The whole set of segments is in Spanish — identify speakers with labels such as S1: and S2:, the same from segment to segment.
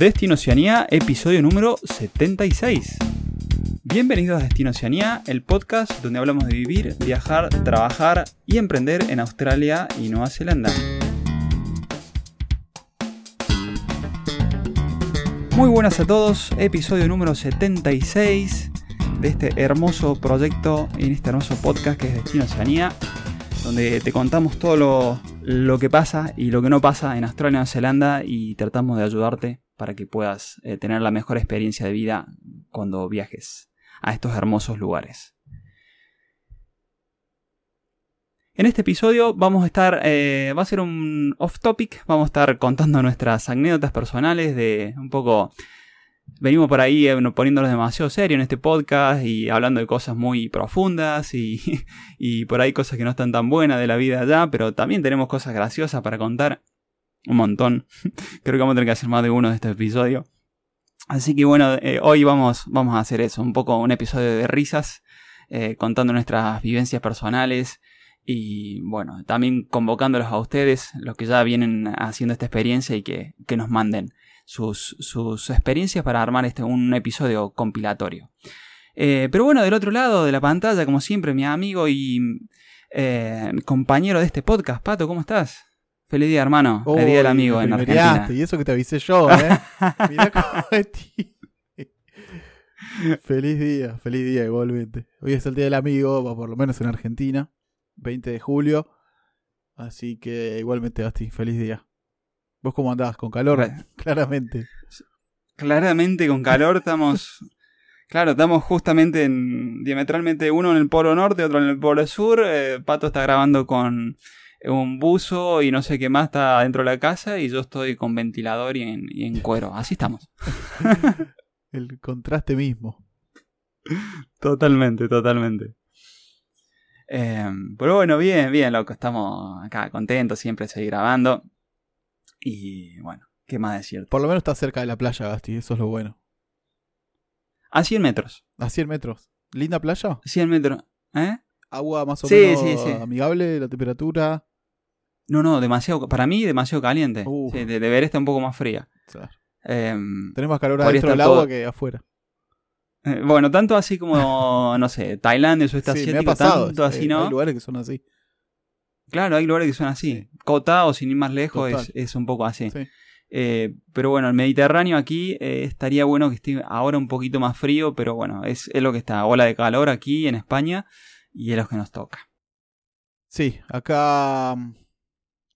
S1: Destino Oceanía, episodio número 76. Bienvenidos a Destino Oceanía, el podcast donde hablamos de vivir, viajar, trabajar y emprender en Australia y Nueva Zelanda. Muy buenas a todos, episodio número 76 de este hermoso proyecto, en este hermoso podcast que es Destino Oceanía, donde te contamos todo lo, lo que pasa y lo que no pasa en Australia y Nueva Zelanda y tratamos de ayudarte para que puedas eh, tener la mejor experiencia de vida cuando viajes a estos hermosos lugares. En este episodio vamos a estar, eh, va a ser un off topic, vamos a estar contando nuestras anécdotas personales de un poco venimos por ahí eh, poniéndonos demasiado serio en este podcast y hablando de cosas muy profundas y, y, por ahí cosas que no están tan buenas de la vida allá, pero también tenemos cosas graciosas para contar. Un montón. Creo que vamos a tener que hacer más de uno de este episodio. Así que bueno, eh, hoy vamos, vamos a hacer eso, un poco un episodio de risas, eh, contando nuestras vivencias personales y bueno, también convocándolos a ustedes, los que ya vienen haciendo esta experiencia y que, que nos manden sus, experiencias para armar este, un episodio compilatorio. Eh, pero bueno, del otro lado de la pantalla, como siempre, mi amigo y compañero de este podcast, Pato, ¿cómo estás? Feliz día, hermano. Feliz día del amigo en Argentina.
S2: Y eso que te avisé yo, ¿eh? Mirá cómo Feliz día, feliz día igualmente. Hoy es el día del amigo, por lo menos en Argentina, 20 de julio. Así que igualmente, Gasti, feliz día. ¿Vos cómo andás? ¿Con calor? Claramente.
S1: Claramente con calor estamos... Claro, estamos justamente en, diametralmente uno en el polo norte, otro en el polo sur. Eh, Pato está grabando con un buzo y no sé qué más está dentro de la casa y yo estoy con ventilador y en, cuero. Así estamos.
S2: el contraste mismo.
S1: Totalmente, totalmente. Em, pero bueno, bien, bien, loco. Estamos acá contentos siempre de seguir grabando. Y bueno, ¿qué más decir?
S2: Por lo menos está cerca de la playa, Gasti, eso es lo bueno.
S1: A 100 metros.
S2: A 100 metros. ¿Linda playa?
S1: 100 metros. ¿Eh?
S2: Agua más o menos amigable, la temperatura.
S1: No, no, demasiado, para mí demasiado caliente. Sí, de, deber estar un poco más fría. Claro.
S2: Em, Tenés más calor adentro del agua que afuera.
S1: Eh, bueno, tanto así como, no sé, Tailandia, eso está sí, tanto así, ¿no?
S2: Hay lugares que son así.
S1: Claro, hay lugares que son así. Cota o sin ir más lejos es, un poco así. Eh, pero bueno, el Mediterráneo aquí eh, estaría bueno que esté ahora un poquito más frío, pero bueno, es, es, lo que está. Ola de calor aquí en España y es lo que nos toca.
S2: Sí, acá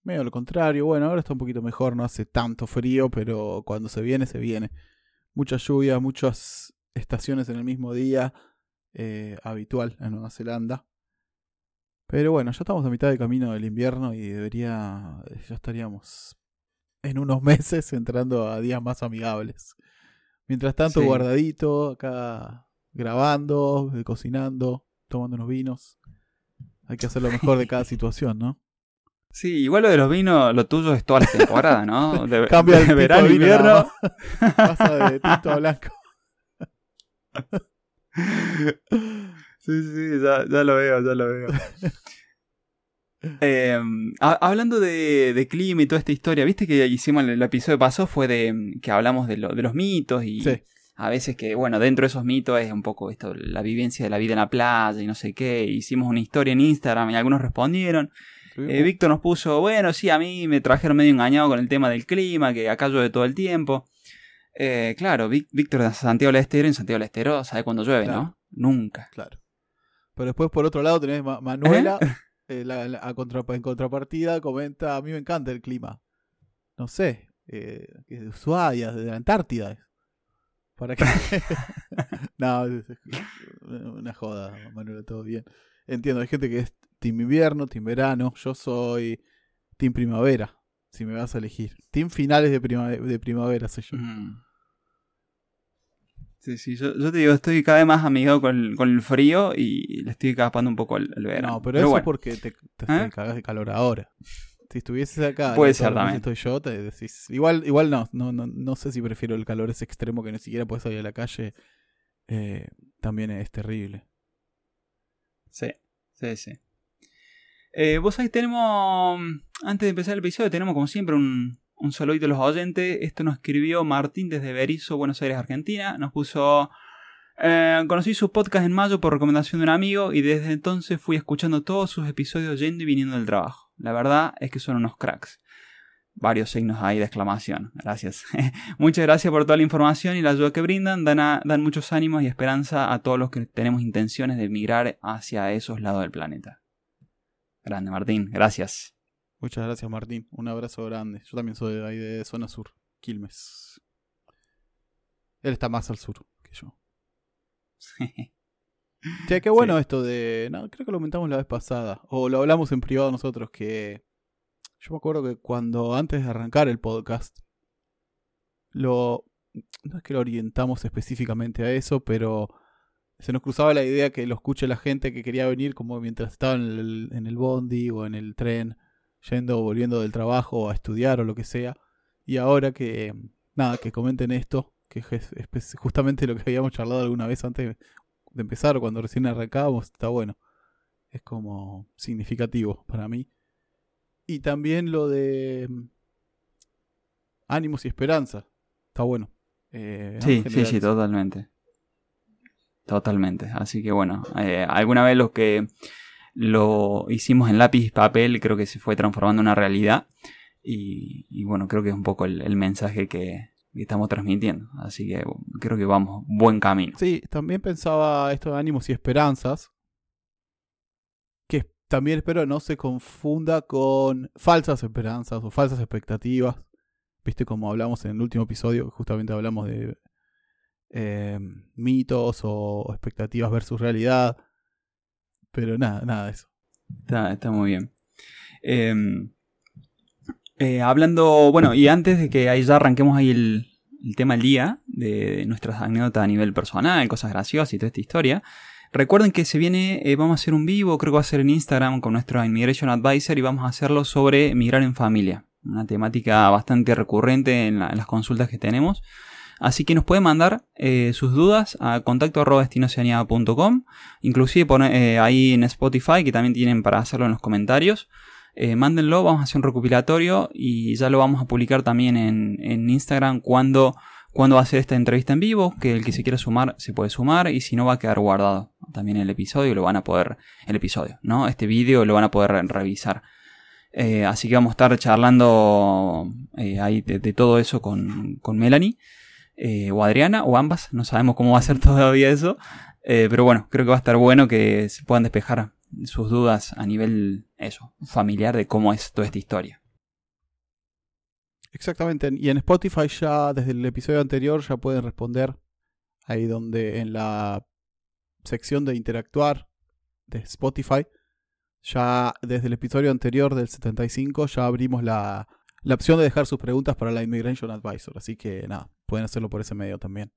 S2: medio lo contrario. Bueno, ahora está un poquito mejor, no hace tanto frío, pero cuando se viene, se viene. Mucha lluvia, muchas estaciones en el mismo día, eh, habitual en Nueva Zelanda. Pero bueno, ya estamos a mitad de camino del invierno y debería, ya estaríamos en unos meses entrando a días más amigables. Mientras tanto, guardadito, acá grabando, cocinando, tomando unos vinos. Hay que hacer lo mejor de cada situación, ¿no?
S1: Sí, igual lo de los vinos, lo tuyo es toda la temporada, ¿no? De, Cambia de, verano, invierno.
S2: Pasa de tinto a blanco.
S1: Sí, sí, ya, ya lo veo, ya lo veo. Em, hablando de, clima y toda esta historia, viste que hicimos el, episodio pasado fue de que hablamos de, de los mitos y a veces que, bueno, dentro de esos mitos es un poco esto, la vivencia de la vida en la playa y no sé qué. Hicimos una historia en Instagram y algunos respondieron. Eh, Víctor nos puso, bueno, sí, a mí me trajeron medio engañado con el tema del clima, que acá llueve todo el tiempo. Eh, claro, Víctor de Santiago del Estero, en Santiago del Estero, ¿sabe cuándo llueve, no? Nunca.
S2: Claro. Pero después, por otro lado, tenés Manuela, eh, en contrapartida, comenta: A mí me encanta el clima. No sé, eh, de Ushuaia, de la Antártida. ¿Para qué? no, es una joda, Manuela, todo bien. Entiendo, hay gente que es Team Invierno, Team Verano. Yo soy Team Primavera, si me vas a elegir. Team Finales de, de Primavera soy yo. Mm.
S1: Sí, sí, yo, te digo, estoy cada vez más amigado con, el frío y le estoy escapando un poco el, verano.
S2: No, pero, eso es porque te, te, ¿Eh? cagas de calor ahora. Si estuvieses acá,
S1: puede ser también.
S2: Estoy yo, te decís. Igual, igual no, no, no, no sé si prefiero el calor ese extremo que ni siquiera puedes salir a la calle. Eh, también es terrible.
S1: Sí, sí, sí. Eh, vos ahí tenemos, antes de empezar el episodio, tenemos como siempre un, Un saludito a los oyentes. Esto nos escribió Martín desde Berizo, Buenos Aires, Argentina. Nos puso... Eh, conocí su podcast en mayo por recomendación de un amigo y desde entonces fui escuchando todos sus episodios yendo y viniendo del trabajo. La verdad es que son unos cracks. Varios signos ahí de exclamación. Gracias. Muchas gracias por toda la información y la ayuda que brindan. Dan, dan muchos ánimos y esperanza a todos los que tenemos intenciones de migrar hacia esos lados del planeta. Grande, Martín. Gracias.
S2: Muchas gracias, Martín. Un abrazo grande. Yo también soy de ahí de zona sur, Quilmes. Él está más al sur que yo. Che, qué bueno esto de. No, creo que lo comentamos la vez pasada. O lo hablamos en privado nosotros. Que. Yo me acuerdo que cuando antes de arrancar el podcast. Lo. No es que lo orientamos específicamente a eso, pero. Se nos cruzaba la idea que lo escuche la gente que quería venir, como mientras estaba en el, en el bondi o en el tren, yendo o volviendo del trabajo o a estudiar o lo que sea. Y ahora que. Nada, que comenten esto, que es justamente lo que habíamos charlado alguna vez antes de empezar, cuando recién arrancábamos, está bueno. Es como significativo para mí. Y también lo de mm, ánimos y esperanza. Está bueno.
S1: Eh, sí, sí, sí, totalmente. Totalmente. Así que bueno, eh, alguna vez lo que lo hicimos en lápiz y papel creo que se fue transformando en una realidad. Y, bueno, creo que es un poco el mensaje que, estamos transmitiendo. Así que creo que vamos buen camino.
S2: Sí, también pensaba esto de ánimos y esperanzas. Que también espero no se confunda con falsas esperanzas o falsas expectativas. Viste como hablamos en el último episodio, justamente hablamos de eh, mitos o expectativas versus realidad. Pero nada, nada de eso.
S1: Está, está muy bien. Eh, eh, hablando, bueno, y antes de que ahí ya arranquemos ahí el, tema del día, de nuestras anécdotas a nivel personal, cosas graciosas y toda esta historia, recuerden que se viene, eh, vamos a hacer un vivo, creo que va a ser en Instagram con nuestro Immigration Advisor y vamos a hacerlo sobre migrar en familia, una temática bastante recurrente en, las consultas que tenemos. Así que nos pueden mandar eh, sus dudas a contacto inclusive ahí en Spotify que también tienen para hacerlo en los comentarios. Eh, mándenlo, vamos a hacer un recopilatorio y ya lo vamos a publicar también en, Instagram cuando, cuando va a ser esta entrevista en vivo, que el que se quiera sumar se puede sumar y si no va a quedar guardado también el episodio, lo van a poder, el episodio, ¿no? Este vídeo lo van a poder revisar. Eh, así que vamos a estar charlando eh, ahí de, todo eso con, con Melanie o Adriana o ambas, no sabemos cómo va a ser todavía eso, pero bueno, creo que va a estar bueno que se puedan despejar sus dudas a nivel eso, familiar de cómo es toda esta historia.
S2: Exactamente, y en Spotify ya desde el episodio anterior ya pueden responder ahí donde en la sección de interactuar de Spotify, ya desde el episodio anterior del 75 ya abrimos la, la opción de dejar sus preguntas para la Immigration Advisor, así que nada, pueden hacerlo por ese medio también.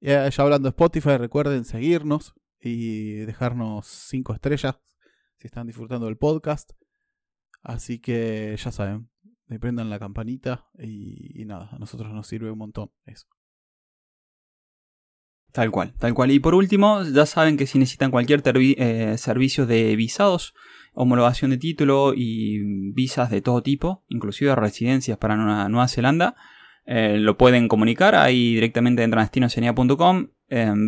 S2: Ya, ya hablando de Spotify, recuerden seguirnos, y dejarnos cinco estrellas si están disfrutando del podcast. Así que ya saben, prendan la campanita y, nada, a nosotros nos sirve un montón eso.
S1: Tal cual, tal cual. Y por último, ya saben que si necesitan cualquier eh, servicio de visados, homologación de título y visas de todo tipo, inclusive residencias para Nueva Zelanda, eh, lo pueden comunicar. Ahí directamente entran a destinocenia.com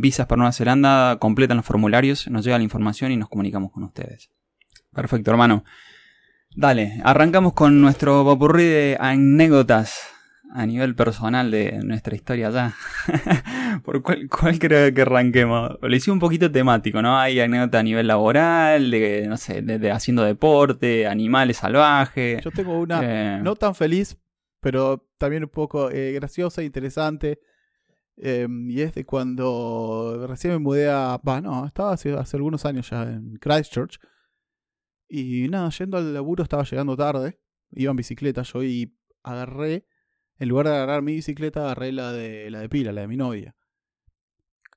S1: visas para Nueva Zelanda, completan los formularios, nos llega la información y nos comunicamos con ustedes. Perfecto, hermano. Dale, arrancamos con nuestro popurrí de anécdotas a nivel personal de nuestra historia ya. ¿Por cuál, creo que arranquemos? Lo hice un poquito temático, ¿no? Hay anécdotas a nivel laboral, de, no sé, de, haciendo deporte, animales salvajes.
S2: Yo tengo una eh, no tan feliz, pero también un poco eh, graciosa e interesante. Em, y es de cuando recién me mudé a. Va, no, estaba hace, hace, algunos años ya en Christchurch. Y nada, yendo al laburo estaba llegando tarde. Iba en bicicleta yo y agarré. En lugar de agarrar mi bicicleta, agarré la de, la de pila, la de mi novia.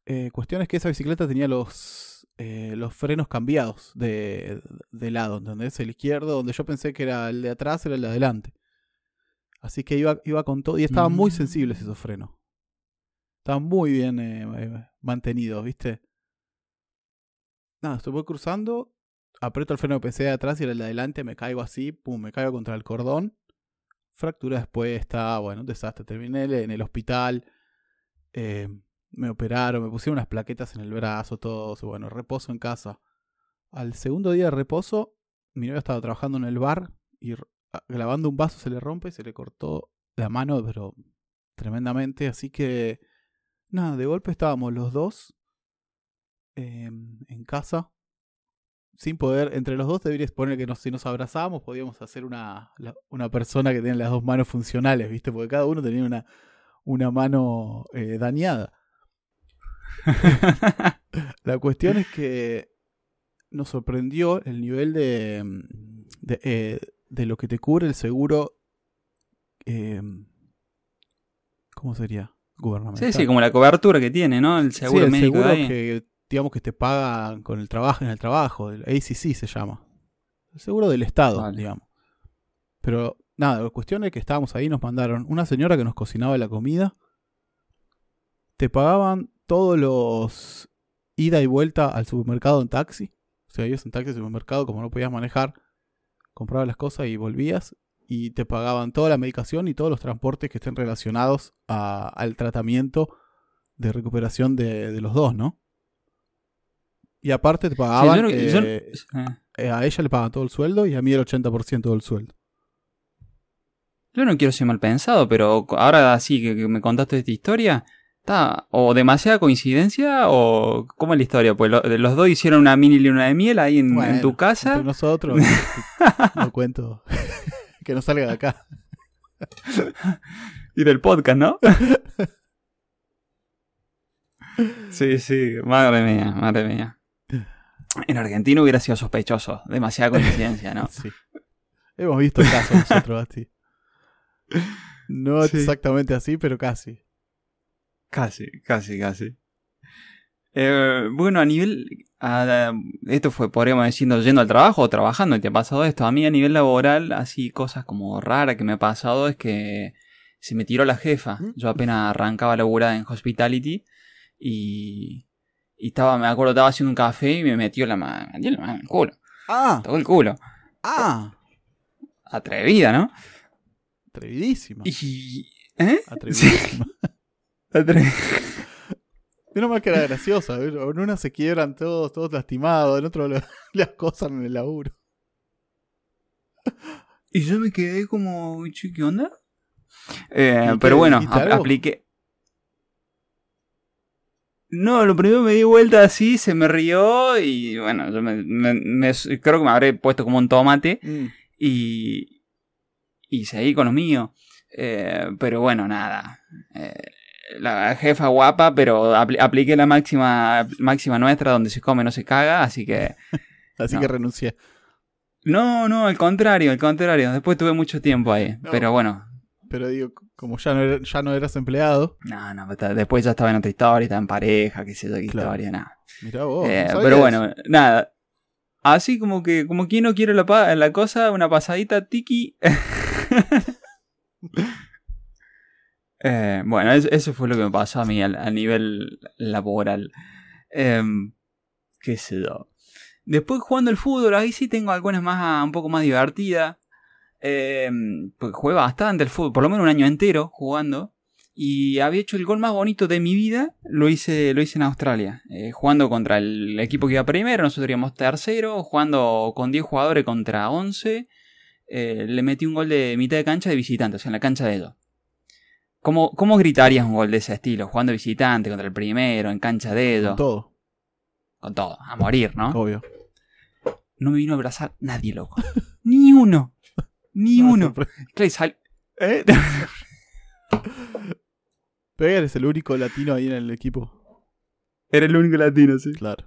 S2: Eh, cuestión es que esa bicicleta tenía los, eh, los frenos cambiados de, de lado, ¿entendés? El izquierdo, donde yo pensé que era el de atrás, era el de adelante. Así que iba, iba con todo. Y estaban muy mm. sensibles esos frenos. Está muy bien eh, eh, mantenido, ¿viste? Nada, estoy cruzando, aprieto el freno de PC de atrás y el de adelante me caigo así, pum, me caigo contra el cordón. Fractura expuesta, bueno, un desastre. Terminé en el hospital. eh, me operaron, me pusieron unas plaquetas en el brazo, todo. Bueno, reposo en casa. Al segundo día de reposo, mi novia estaba trabajando en el bar y r- a- lavando un vaso se le rompe y se le cortó la mano, pero tremendamente. Así que, nada, de golpe estábamos los dos eh, en casa. Sin poder, entre los dos deberías poner que si nos abrazábamos podíamos hacer una, una persona que tiene las dos manos funcionales, ¿viste? Porque cada uno tenía una, una mano eh, dañada. La cuestión es que nos sorprendió el nivel de, de, eh, de lo que te cubre el seguro. eh, ¿Cómo sería? Gubernamental.
S1: Sí, sí, como la cobertura que tiene, ¿no? El seguro
S2: Sí, el
S1: médico
S2: seguro
S1: ahí.
S2: que digamos que te pagan con el trabajo en el trabajo, el ACC se llama. El seguro del Estado,
S1: Vale.
S2: digamos. Pero nada, la cuestión es que estábamos ahí, nos mandaron una señora que nos cocinaba la comida. Te pagaban todos los ida y vuelta al supermercado en taxi. O sea, ibas en taxi al supermercado, como no podías manejar, comprabas las cosas y volvías. Y te pagaban toda la medicación y todos los transportes que estén relacionados a- al tratamiento de recuperación de, de los dos, ¿no? Y aparte te
S1: Sí,
S2: pagaban,
S1: yo
S2: eh,
S1: eh,
S2: a ella le pagan todo el sueldo y a mí el 80% del sueldo.
S1: Yo no quiero ser mal pensado, pero ahora sí que, que me contaste esta historia, o demasiada coincidencia o cómo es la historia, pues lo- los dos hicieron una mini luna de miel ahí en, tu casa.
S2: Entre nosotros, no cuento que no salga de acá.
S1: Y del podcast, ¿no? sí, sí, madre mía, madre mía. En Argentina hubiera sido sospechoso, demasiada coincidencia, ¿no?
S2: Sí. Hemos visto el caso nosotros, así. No
S1: Sí.
S2: exactamente así, pero casi.
S1: Casi, casi, casi. Eh, bueno, a nivel. a- esto fue, podríamos decir, yendo al trabajo o trabajando, te ha pasado esto. A mí, a nivel laboral, así cosas como raras que me ha pasado es que se me tiró la jefa. Yo apenas arrancaba a laburar en hospitality y. Y estaba, me acuerdo, estaba haciendo un café y me metió la mano, me metió la mano en el culo.
S2: Ah,
S1: Tocó el culo.
S2: ah,
S1: Atrevida, ¿no?
S2: atrevidísima.
S1: Y. ¿Eh?
S2: Atrevidísima. Menos mal que era graciosa. En una se quiebran todos, todos lastimados, en otro lo- le acosan en el laburo.
S1: Y yo me quedé como, "Che, ¿qué onda? Eh,
S2: ¿Y qué,
S1: pero bueno, apliqué. No, lo primero me di vuelta así, se me rió y bueno, yo me, me- me- creo que me habré puesto como un tomate
S2: Mm.
S1: y, y seguí con lo mío. Eh, pero bueno, nada. Eh, la jefa guapa, pero apli- apliqué la máxima, máxima nuestra donde se come no se caga, así que...
S2: Así
S1: No.
S2: que renuncié.
S1: No, no, al contrario, al contrario. Después tuve mucho tiempo ahí.
S2: No.
S1: Pero bueno,
S2: Pero digo, como ya no, era- ya no eras empleado,
S1: No, no, después ya estaba en otra historia, estaba en pareja, qué sé yo, qué
S2: Claro.
S1: historia, nada.
S2: mirá vos. No
S1: Eh,
S2: sabía
S1: pero bueno, nada. Así como que, como quien no quiere la, la cosa, una pasadita tiki. Eh, bueno, es- eso fue lo que me pasó a mí a, nivel laboral. Em, qué sé yo. Después jugando el fútbol, ahí sí tengo algunas más un poco más divertidas. Em, porque jugué bastante el fútbol, por lo menos un año entero jugando. Y había hecho el gol más bonito de mi vida, lo hice, lo hice en Australia. eh, jugando contra el equipo que iba primero, nosotros íbamos tercero, jugando con 10 jugadores contra 11. eh, le metí un gol de mitad de cancha de visitante, o sea, en la cancha de ellos. ¿Cómo, ¿Cómo gritarías un gol de ese estilo? Jugando visitante contra el primero, en cancha de ellos.
S2: Con todo,
S1: Con todo, a morir, ¿no?
S2: obvio.
S1: No me vino a abrazar nadie, loco. Ni uno. Ni
S2: Ah,
S1: uno. Clay, sal- ¿Eh?
S2: Pero eres el único latino ahí en el equipo.
S1: Era el único latino, sí.
S2: Claro.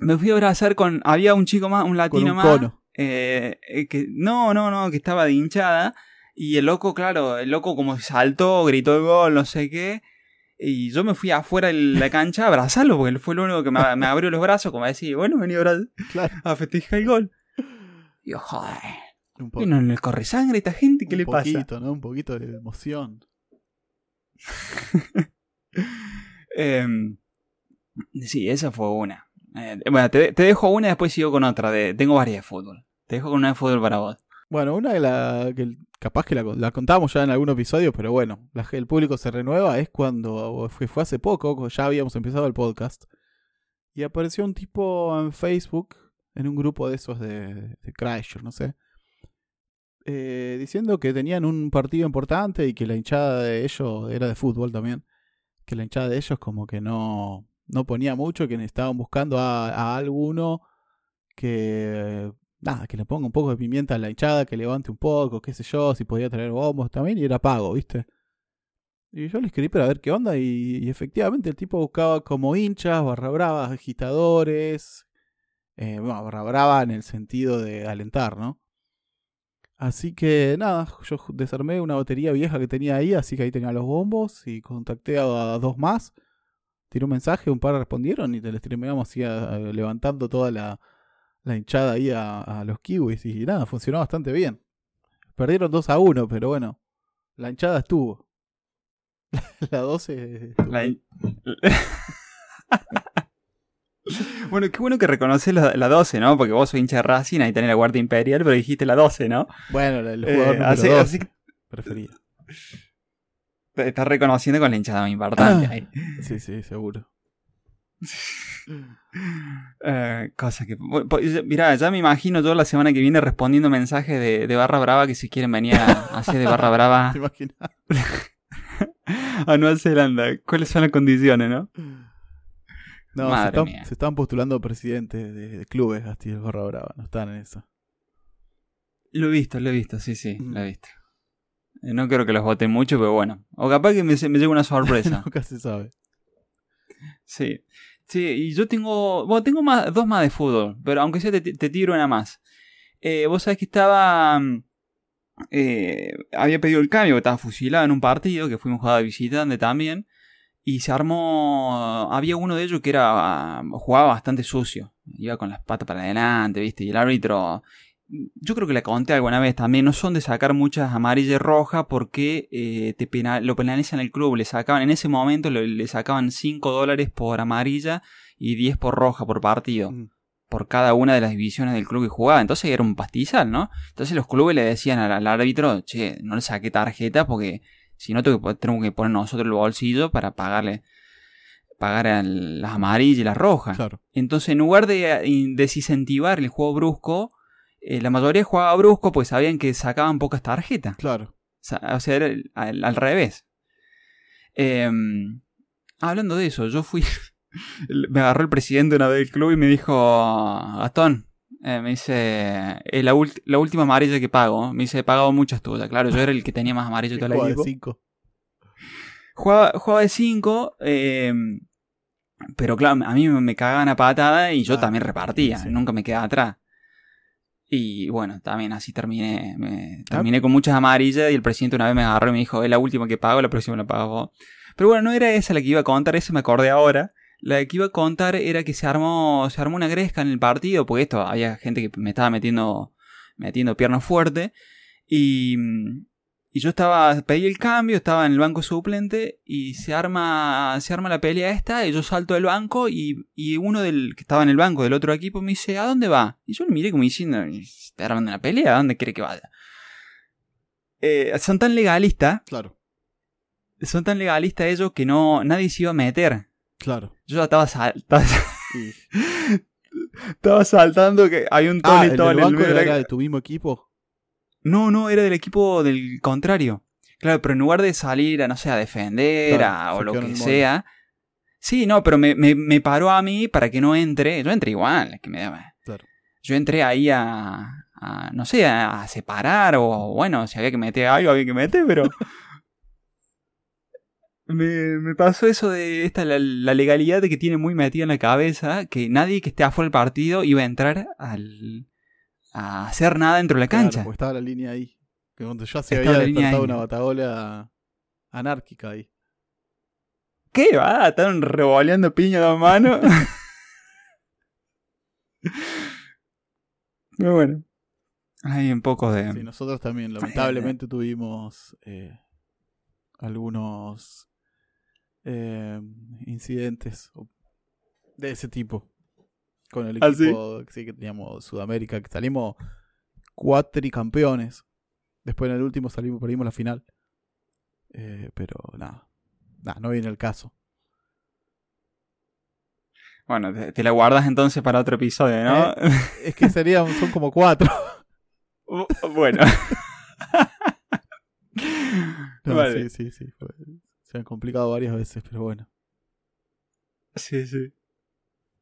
S1: Me fui a abrazar con. Había un chico más, un
S2: Con
S1: latino
S2: un
S1: más.
S2: cono.
S1: eh, eh, que, no, no, no, que estaba de hinchada. Y el loco, claro, el loco como saltó, gritó el gol, no sé qué. Y yo me fui afuera de la cancha a abrazarlo, porque él fue el único que me, me abrió los brazos, como a decir, bueno, vení a,
S2: Claro.
S1: a festejar el gol. Y yo, joder,
S2: Un, po-
S1: ¿qué no le corre sangre a esta gente? ¿Qué
S2: un
S1: le pasa?
S2: poquito, ¿no? Un poquito de emoción.
S1: Em, sí, esa fue una. Eh, bueno, te, te dejo una y después sigo con otra. De, tengo varias de fútbol. Te dejo con una de fútbol para vos.
S2: Bueno, una de las que capaz que la, la ya en algún episodio, pero bueno, el público se renueva es cuando fue, fue hace poco, ya habíamos empezado el podcast, y apareció un tipo en Facebook, en un grupo de esos de, de no sé, eh, diciendo que tenían un partido importante y que la hinchada de ellos era de fútbol también, que la hinchada de ellos como que no, no ponía mucho, que estaban buscando a alguno que nada, que le ponga un poco de pimienta a la hinchada, que levante un poco, qué sé yo, si podía traer bombos también, y era pago, ¿viste? Y yo le escribí para ver qué onda, y, efectivamente el tipo buscaba como hinchas, barra bravas, agitadores, eh, bueno, barra brava en el sentido de alentar, ¿no? Así que nada, yo desarmé una batería vieja que tenía ahí, así que ahí tenía los bombos, y contacté a, dos más, tiré un mensaje, un par respondieron, y te streameamos así levantando toda la la hinchada ahí a, los kiwis y nada, funcionó bastante bien. Perdieron 2 a 1, pero bueno, la hinchada estuvo. la 12.
S1: bueno, qué bueno que reconoces la, 12, ¿no? Porque vos sos hincha de Racing, ahí tenés la Guardia Imperial, pero dijiste la 12, ¿no?
S2: Bueno, el jugador eh, así, prefería.
S1: Estás reconociendo con la hinchada muy importante ahí.
S2: Sí, sí, seguro.
S1: Eh, cosa que. Mira, ya me imagino yo la semana que viene respondiendo mensajes de, Barra Brava que si quieren venir a, hacer de Barra Brava. a Nueva Zelanda. ¿Cuáles son las condiciones, no?
S2: No, se, están, postulando presidentes de, clubes así de Barra Brava. No están en eso.
S1: Lo he visto, lo he visto, sí, sí, lo he visto. Eh, no creo que los voten mucho, pero bueno. O capaz que me, me llegue una sorpresa.
S2: Nunca se sabe.
S1: Sí. Sí, y yo tengo. Bueno, tengo más, dos más de fútbol, pero aunque sea te, tiro una más. Eh, vos sabés que estaba. Mm, eh, había pedido el cambio, estaba fusilado en un partido, que fuimos a de visitante también. Y se armó. Había uno de ellos que era. jugaba bastante sucio. Iba con las patas para adelante, ¿viste? Y el árbitro yo creo que la conté alguna vez también, no son de sacar muchas amarillas rojas porque eh, te lo penalizan el club, le sacaban en ese momento le, sacaban 5 dólares por amarilla y 10 por roja por partido. Mm. Por cada una de las divisiones del club que jugaba. Entonces era un pastizal, ¿no? Entonces los clubes le decían al, árbitro, che, no le saqué tarjeta porque si no tenemos que poner nosotros el bolsillo para pagarle pagar las amarillas y las rojas. Entonces, en lugar de eh, desincentivar el juego brusco, eh, la mayoría jugaba brusco pues sabían que sacaban pocas tarjetas.
S2: Claro.
S1: O sea, era al, revés. Em, hablando de eso, yo fui. me agarró el presidente una vez del club y me dijo: Gastón, eh, me dice, es la, última amarilla que pago. Me dice, he pagado muchas tuyas. Claro, yo era el que tenía más amarillo todo el equipo.
S2: de 5.
S1: Jugaba, de 5, em, pero claro, a mí me cagaban a patada y yo también repartía. Nunca me quedaba atrás. Y bueno, también así terminé. Me, terminé con muchas amarillas y el presidente una vez me agarró y me dijo, es la última que pago, la próxima la pago Pero bueno, no era esa la que iba a contar, eso me acordé ahora. La que iba a contar era que se armó, se armó una gresca en el partido, porque esto había gente que me estaba metiendo, metiendo piernas fuerte. Y, y yo estaba, pedí el cambio, estaba en el banco suplente y se arma, se arma la pelea esta y yo salto del banco y, y uno del que estaba en el banco del otro equipo me dice, ¿a dónde va? Y yo le miré como diciendo, ¿está armando una pelea? ¿A dónde quiere que vaya? Eh, son tan legalistas.
S2: Claro.
S1: Son tan legalistas ellos que no, nadie se iba a meter.
S2: Claro.
S1: Yo ya estaba, estaba, estaba saltando que hay un
S2: ah, el, banco era de tu mismo equipo.
S1: No, no, era del equipo del contrario. Claro, pero en lugar de salir a, no sé, a defender o lo que sea. Sí, no, pero me, me, paró a mí para que no entre. Yo entré igual, que me daba. Yo entré ahí a, no sé, a, separar o bueno, si había que meter algo, había que meter, pero... me, me, pasó eso de esta, la, la, legalidad de que tiene muy metida en la cabeza, que nadie que esté afuera del partido iba a entrar al, a hacer nada dentro de la cancha.
S2: porque estaba la línea ahí. Que cuando ya se había despertado una batagola anárquica ahí.
S1: ¿Qué va? Estaban revoleando piña de mano. Muy bueno. Hay un poco de.
S2: Sí, nosotros también, lamentablemente, tuvimos eh, algunos eh, incidentes de ese tipo con el ah, equipo sí? que teníamos Sudamérica, que salimos cuatricampeones. Después en el último salimos, perdimos la final. Eh, pero nada, nada, no viene el caso.
S1: Bueno, te, te la guardas entonces para otro episodio, ¿no?
S2: Eh, es que serían, son como cuatro.
S1: Bueno.
S2: No,
S1: Vale.
S2: Sí, sí, sí. fue- se han complicado varias veces, pero bueno.
S1: Sí, sí.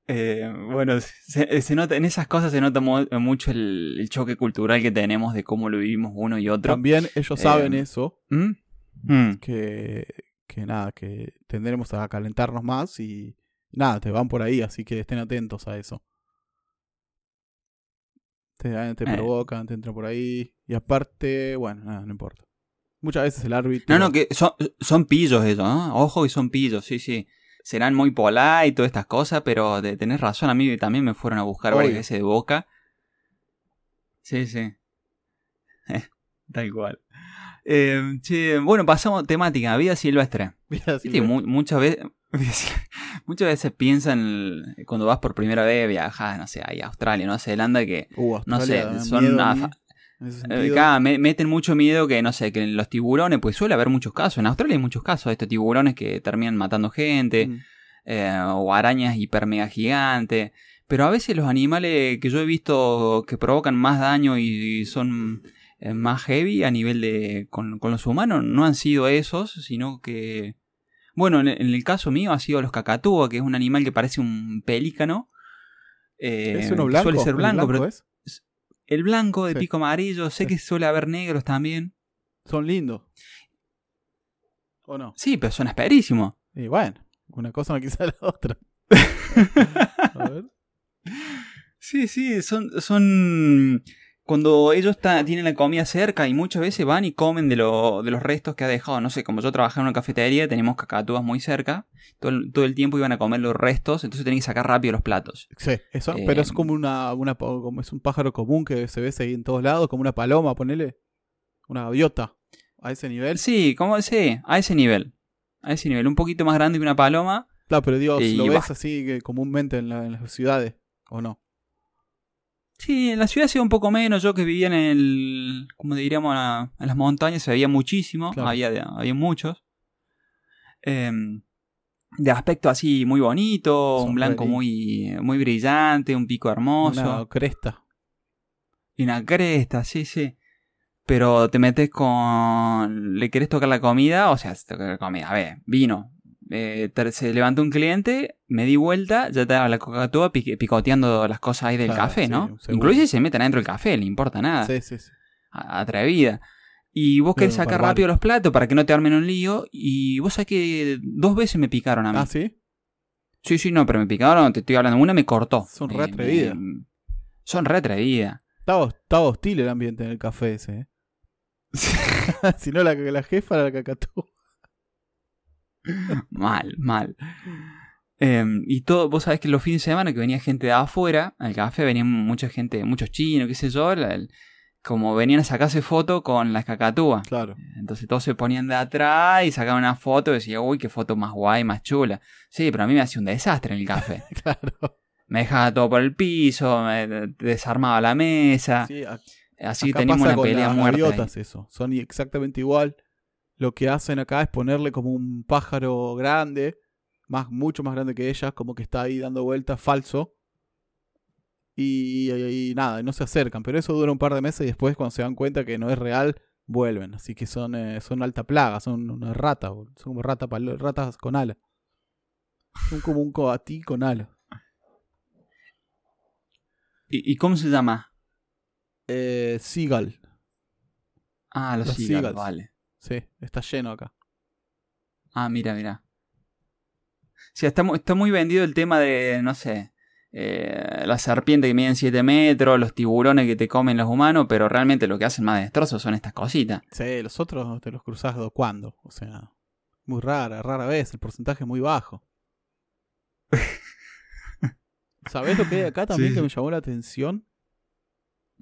S1: Eh, bueno, se, se nota, en esas cosas se nota mu- mucho el, el choque cultural que tenemos de cómo lo vivimos uno y otro.
S2: También ellos saben
S1: Eh,
S2: eso,
S1: ¿Mm? Mm.
S2: que, que nada, que tendremos a calentarnos más y nada, te van por ahí, así que estén atentos a eso. Te, te
S1: Eh.
S2: provocan, te entran por ahí. Y aparte, bueno, nada, no importa. Muchas veces el árbitro.
S1: No, no, que son, son pillos ellos, ¿no? Ojo que son pillos, sí, sí. Serán muy polite y todas estas cosas, pero de, tenés razón, a mí también me fueron a buscar varias veces de boca. Sí, sí. Tal cual. Eh, che, bueno, pasamos temática, vida silvestre. Viste,
S2: Silvestre.
S1: mu- muchas veces muchas veces piensan cuando vas por primera vez viajas, no sé, ahí a Australia, Nueva Zelanda, que
S2: Uh,
S1: no sé, son una eh, acá me- meten mucho miedo que, no sé, que los tiburones, pues suele haber muchos casos, en Australia hay muchos casos de estos tiburones que terminan matando gente,
S2: Mm.
S1: eh, o arañas hiper mega gigantes, pero a veces los animales que yo he visto que provocan más daño y son eh, más heavy a nivel de con, con los humanos no han sido esos, sino que bueno, en, en el caso mío ha sido los cacatúas, que es un animal que parece un pelícano. eh,
S2: ¿Es uno blanco?
S1: Suele ser
S2: ¿El
S1: blanco, pero
S2: es?
S1: El blanco de
S2: Sí.
S1: pico amarillo, sé
S2: Sí.
S1: que suele haber negros también.
S2: Son lindos. ¿O no?
S1: Sí, pero son asperísimos.
S2: Y bueno, una cosa no quita la otra. A ver.
S1: Sí, sí, son, son cuando ellos tienen la comida cerca y muchas veces van y comen de, lo- de los restos que ha dejado. No sé, como yo trabajaba en una cafetería, tenemos cacatúas muy cerca. Todo el, todo el tiempo iban a comer los restos, entonces tenían que sacar rápido los platos.
S2: Sí, eso,
S1: Eh,
S2: pero es como una, una como es un pájaro común que se ve ahí en todos lados, como una paloma, ponele. Una gaviota. A ese nivel.
S1: Sí, como sí, a ese nivel. A ese nivel, un poquito más grande que una paloma.
S2: Claro, pero digo,
S1: Y
S2: lo
S1: va.
S2: ves así que comúnmente en, la- en las ciudades, ¿o no?
S1: Sí, en la ciudad se ve un poco menos. Yo que vivía en el, como diríamos, a- en las montañas se veía muchísimo.
S2: Claro.
S1: Había, había muchos. Em, de aspecto así muy bonito, un blanco muy, muy brillante, un pico hermoso.
S2: Una cresta.
S1: Y una cresta, sí, sí. Pero te metes con. ¿Le querés tocar la comida? O sea, tocar la comida. A ver, vino. Eh, se levantó un cliente, me di vuelta, ya estaba la coca picoteando las cosas ahí del
S2: Claro,
S1: café, ¿no? Incluso si se meten adentro del café, le importa nada.
S2: Sí, sí, sí.
S1: Atrevida. Y vos querés sacar
S2: barbaro.
S1: rápido los platos para que no te armen un lío. Y vos sabés que dos veces me picaron a mí.
S2: Ah, sí.
S1: Sí, sí, no, pero me picaron, te estoy hablando. Una me cortó.
S2: Son re atrevidas.
S1: me- Son re atrevidas.
S2: Estaba, estaba hostil el ambiente en el café ese, ¿eh? si no, la, la jefa era la cacatúa.
S1: Mal, mal. Em, y todo, vos sabés que los fines de semana que venía gente de afuera, al café venía mucha gente, muchos chinos, qué sé yo, la- el- como venían a sacarse foto con las cacatúas.
S2: Claro.
S1: Entonces todos se ponían de atrás y sacaban una foto y decía, uy, qué foto más guay, más chula. Sí, pero a mí me hacía un desastre en el café.
S2: Claro.
S1: me dejaba todo por el piso, me desarmaba la mesa.
S2: Sí,
S1: Así teníamos una pelea muerta.
S2: eso. Son exactamente igual. Lo que hacen acá es ponerle como un pájaro grande, más, mucho más grande que ellas, como que está ahí dando vueltas, falso. Y, y- y nada, no se acercan. Pero eso dura un par de meses y después cuando se dan cuenta que no es real, vuelven. Así que son, eh, son alta plaga, son una rata, son como rata, palo- ratas con alas. Son como un coatí con alas.
S1: ¿Y, y cómo se llama?
S2: Eh, Seagull.
S1: Ah, los, vale.
S2: Sí, está lleno acá.
S1: Ah, mira, mira. Sí, está, mu- está muy vendido el tema de, no sé, eh, la serpiente que miden 7 metros, los tiburones que te comen los humanos, pero realmente lo que hacen más destrozos son estas cositas.
S2: Sí, los otros te los cruzás do- cuando. O sea, muy rara, rara vez. El porcentaje es muy bajo. ¿Sabés lo que hay acá también
S1: Sí,
S2: que me llamó la atención?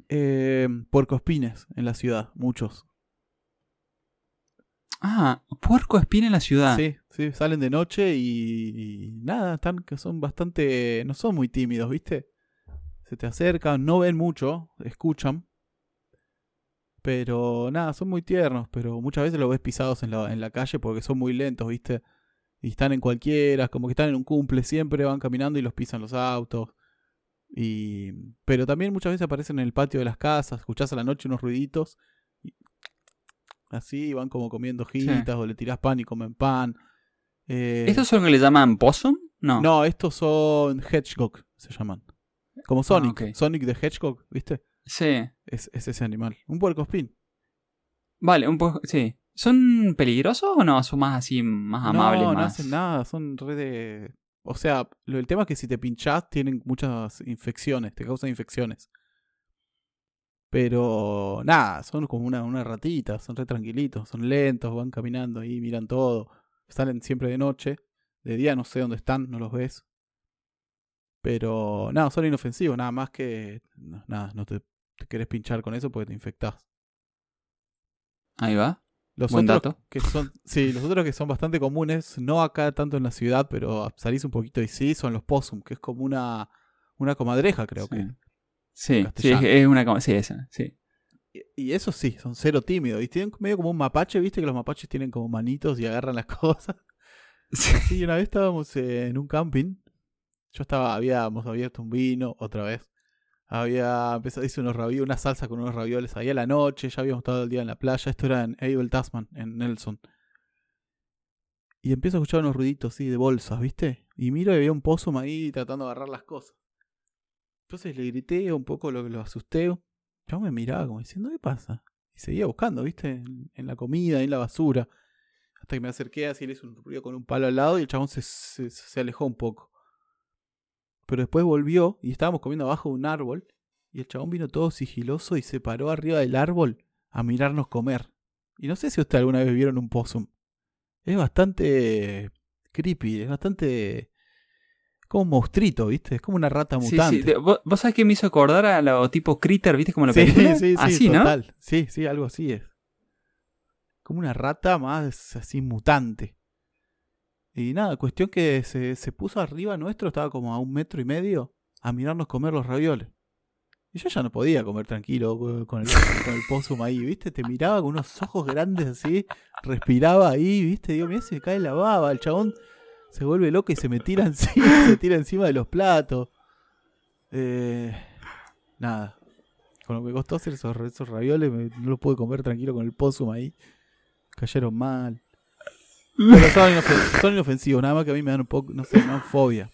S2: Eh, puercoespines en la ciudad, muchos.
S1: Ah, puerco espina en la ciudad.
S2: Sí, sí, salen de noche y, nada, están que son bastante, no son muy tímidos, ¿viste? Se te acercan, no ven mucho, escuchan, Pero nada, son muy tiernos, pero muchas veces los ves pisados en la, en la calle porque son muy lentos, ¿viste? Y están en cualquiera, como que están en un cumple, siempre van caminando y los pisan los autos. Y... Pero también muchas veces aparecen en el patio de las casas, escuchás a la noche unos ruiditos. Y- Así, van como comiendo hojitas o le tirás pan y comen pan. Eh,
S1: ¿Estos son los que le llaman possum? No.
S2: No, estos son Hedgehog, se llaman. Como Sonic.
S1: Ah, ok.
S2: Sonic de Hedgehog, ¿viste?
S1: Sí.
S2: Es, es ese animal. Un puercoespín.
S1: Vale, un poco. Sí. ¿Son peligrosos o no? Son más así, más amables,
S2: no, no hacen nada, son re de... O sea, lo, el tema es que si te pinchás tienen muchas infecciones, te causan infecciones. Pero nada, son como una, una ratita, son re tranquilitos, son lentos, van caminando ahí, miran todo. Salen siempre de noche, de día no sé dónde están, no los ves. Pero nada, son inofensivos, nada más que... nada, no te, te querés pinchar con eso porque te infectás.
S1: Ahí va.
S2: Los
S1: Buen
S2: otros
S1: dato.
S2: que son, sí, los otros que son bastante comunes, no acá tanto en la ciudad, pero salís un poquito y sí, son los possum, que es como una, una comadreja, creo
S1: sí.
S2: que.
S1: Sí, sí, es una. Sí, esa, sí.
S2: Y, y eso sí, son cero tímidos. Y tienen medio como un mapache, viste que los mapaches tienen como manitos y agarran las cosas.
S1: Sí.
S2: Sí, una vez estábamos en un camping. Yo estaba, habíamos abierto un vino otra vez. Había empezado, hice unos ravioles, una salsa con unos ravioles ahí a la noche. Ya habíamos estado el día en la playa. Esto era en Abel Tasman, en Nelson. Y empiezo a escuchar unos ruiditos así de bolsas, ¿viste? Y miro y había un pozo ahí tratando de agarrar las cosas. Entonces le grité un poco, lo, lo asusté. Yo me miraba como diciendo, ¿qué pasa? Y seguía buscando, ¿viste? En, en la comida, en la basura. Hasta que me acerqué así, le un ruido con un palo al lado y el chabón se, se, se alejó un poco. Pero después volvió y estábamos comiendo abajo de un árbol. Y el chabón vino todo sigiloso y se paró arriba del árbol a mirarnos comer. Y no sé si ustedes alguna vez vieron un possum. Es bastante creepy, es bastante... Como un monstruito, ¿viste? Es como una rata
S1: Sí,
S2: mutante.
S1: sí. Te- ¿Vos, vos sabés que me hizo acordar a lo tipo Critter, viste como la
S2: Sí,
S1: película?
S2: sí, sí,
S1: Así, ¿no?
S2: total. Sí, sí, algo así es. Como una rata más así mutante. Y nada, cuestión que se, se puso arriba nuestro, estaba como a un metro y medio, a mirarnos comer los ravioles. Y yo ya no podía comer tranquilo co- con el, con el ahí, ¿viste? Te miraba con unos ojos grandes así, respiraba ahí, ¿viste? Digo, mira, se me cae la baba, el chabón se vuelve loco y se me tira encima, se tira encima de los platos. Eh, nada. Con lo que costó hacer esos, esos ravioles, me- no los pude comer tranquilo con el possum ahí. Cayeron mal. Pero son, inofen- son inofensivos, nada más que a mí me dan un poco, no sé, me dan fobia.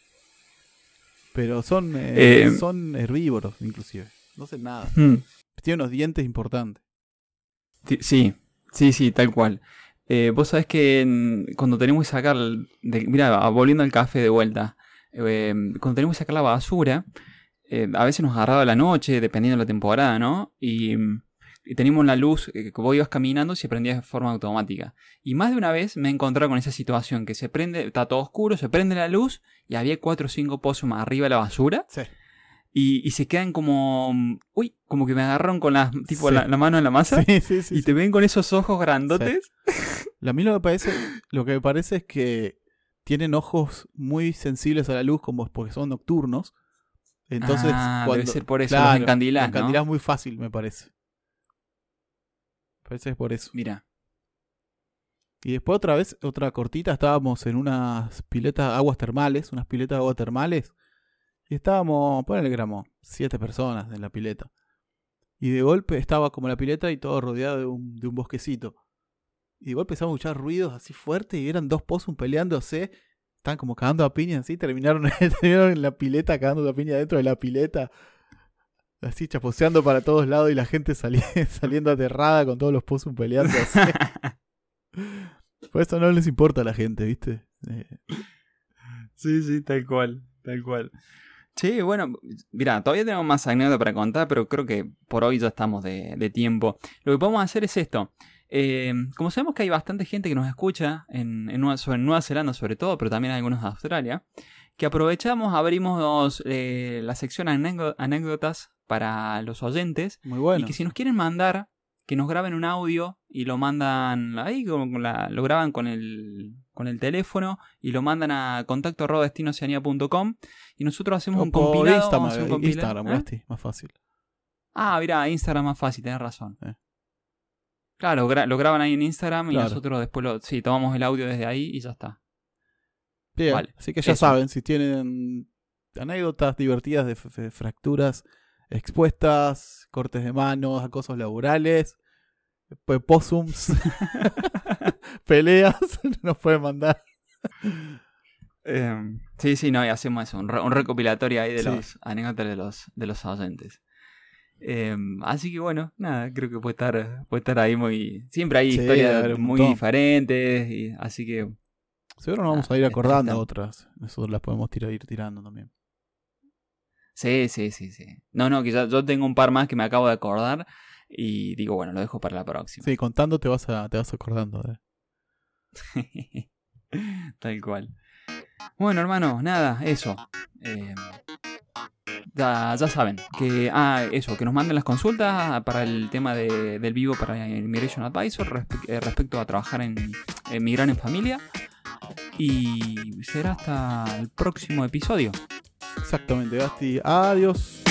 S2: Pero son, eh,
S1: Eh,
S2: son herbívoros, inclusive. No hacen nada.
S1: Mm.
S2: Tienen unos dientes importantes.
S1: Sí, sí, sí, tal cual. Eh, vos sabés que cuando tenemos que sacar, de- mira, volviendo al café de vuelta, eh, cuando tenemos que sacar la basura, eh, a veces nos agarraba la noche, dependiendo de la temporada, ¿no? Y, teníamos la luz, eh, que vos ibas caminando se prendía de forma automática. Y más de una vez me he encontrado con esa situación, que se prende, está todo oscuro, se prende la luz y había cuatro o cinco pozos más arriba de la basura
S2: Sí.
S1: Y, y se quedan como, uy, como que me agarraron con la, tipo
S2: Sí.
S1: la, la mano en la masa.
S2: Sí, sí, sí.
S1: Y
S2: sí.
S1: te ven con esos ojos grandotes.
S2: A mí lo que, parece, lo que me parece es que tienen ojos muy sensibles a la luz, como porque son nocturnos. Entonces,
S1: Ah,
S2: cuando,
S1: debe ser por eso,
S2: claro,
S1: los encandilás,
S2: los encandilás muy fácil, me parece. Parece que es por eso.
S1: Mira.
S2: Y después otra vez, otra cortita, estábamos en unas piletas, aguas termales, unas piletas de aguas termales. Y estábamos, ponele éramos siete personas en la pileta. Y de golpe estaba como la pileta y todo rodeado de un, de un bosquecito. Y de golpe empezamos a escuchar ruidos así fuertes y eran dos pozos peleándose. Estaban como cagando a piña así, terminaron, terminaron en la pileta cagando a piña dentro de la pileta. Así chaposeando para todos lados y la gente sali- saliendo aterrada con todos los pozos peleando así. Por eso no les importa a la gente, ¿viste? Eh,
S1: Sí, sí, tal cual, tal cual. Sí, bueno, mira, todavía tenemos más anécdotas para contar, pero creo que por hoy ya estamos de, de tiempo. Lo que podemos hacer es esto. Eh, como sabemos que hay bastante gente que nos escucha en, en Nueva, sobre Nueva Zelanda sobre todo, pero también algunos de Australia, que aprovechamos, abrimos eh, la sección anécdo- anécdotas para los oyentes
S2: muy bueno.
S1: Y que si nos quieren mandar, que nos graben un audio y lo mandan ahí, con la- lo graban con el, con el teléfono y lo mandan a contacto destinoceanía.com y nosotros hacemos
S2: O
S1: un
S2: por
S1: compilado.
S2: Instagram,
S1: vamos a hacer un compilado.
S2: Instagram,
S1: ¿Eh?
S2: Gasti, más fácil.
S1: Ah, mira, Instagram más fácil, tenés razón.
S2: Eh.
S1: Claro, gra- lo graban ahí en Instagram y nosotros después lo, sí, tomamos el audio desde ahí y ya está.
S2: Bien,
S1: Vale,
S2: así que ya
S1: eso.
S2: saben, si tienen anécdotas divertidas de fracturas expuestas, cortes de manos, acosos laborales, possums, peleas, nos pueden mandar.
S1: Eh, sí, sí, no, y hacemos eso, un, re- un recopilatorio ahí de
S2: Sí.
S1: los anécdotas de los, de los oyentes. Eh, así que bueno, nada, creo que puede estar, puede estar ahí muy. Siempre hay
S2: Sí,
S1: historias muy
S2: montón.
S1: diferentes, y, así que
S2: Seguro nos vamos a ir acordando otras. Nosotros las podemos tirar, ir tirando también.
S1: Sí, sí, sí, sí. No, no, que ya- yo tengo un par más que me acabo de acordar y digo, bueno, lo dejo para la próxima.
S2: Sí, contando te vas, a, te vas acordando. ¿eh?
S1: Tal cual. Bueno, hermano, nada, eso. Eh, ya, ya saben que ah eso que nos manden las consultas para el tema de- del vivo para Immigration Advisor respe- eh, respecto a trabajar en, en migrar en familia y será hasta el próximo episodio
S2: Exactamente, Gasti. Adiós.